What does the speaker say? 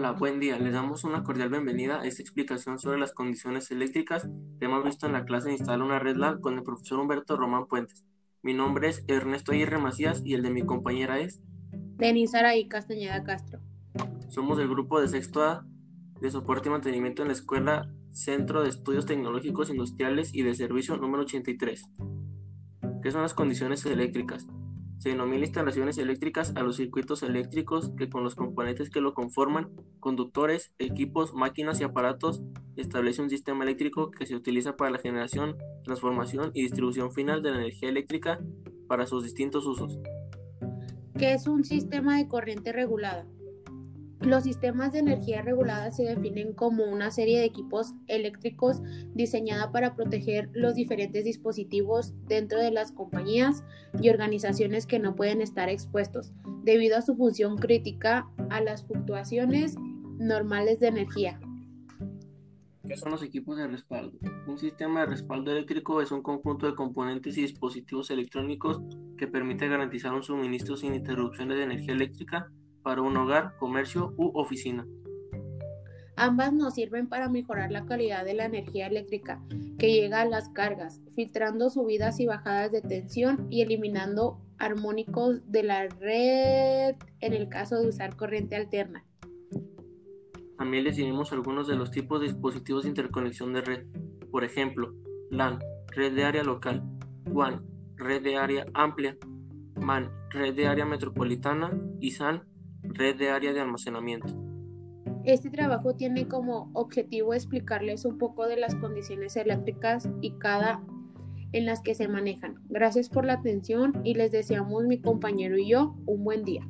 Hola, buen día. Les damos una cordial bienvenida a esta explicación sobre las condiciones eléctricas que hemos visto en la clase de Instalar una red LAN con el profesor Humberto Román Puentes. Mi nombre es Ernesto Aguirre Macías y el de mi compañera es Denis Araí Castañeda Castro. Somos del grupo de sexto A de soporte y mantenimiento en la Escuela Centro de Estudios Tecnológicos Industriales y de Servicio número 83. ¿Qué son las condiciones eléctricas? Se denomina instalaciones eléctricas a los circuitos eléctricos que con los componentes que lo conforman, conductores, equipos, máquinas y aparatos, establece un sistema eléctrico que se utiliza para la generación, transformación y distribución final de la energía eléctrica para sus distintos usos. ¿Qué es un sistema de corriente regulada? Los sistemas de energía regulada se definen como una serie de equipos eléctricos diseñada para proteger los diferentes dispositivos dentro de las compañías y organizaciones que no pueden estar expuestos debido a su función crítica a las fluctuaciones normales de energía. ¿Qué son los equipos de respaldo? Un sistema de respaldo eléctrico es un conjunto de componentes y dispositivos electrónicos que permite garantizar un suministro sin interrupciones de energía eléctrica para un hogar, comercio u oficina. Ambas nos sirven para mejorar la calidad de la energía eléctrica que llega a las cargas, filtrando subidas y bajadas de tensión y eliminando armónicos de la red en el caso de usar corriente alterna. También les diremos algunos de los tipos de dispositivos de interconexión de red. Por ejemplo, LAN, red de área local, WAN, red de área amplia, MAN, red de área metropolitana y SAN, red de área de almacenamiento. Este trabajo tiene como objetivo explicarles un poco de las condiciones eléctricas y cada en las que se manejan. Gracias por la atención y les deseamos mi compañero y yo un buen día.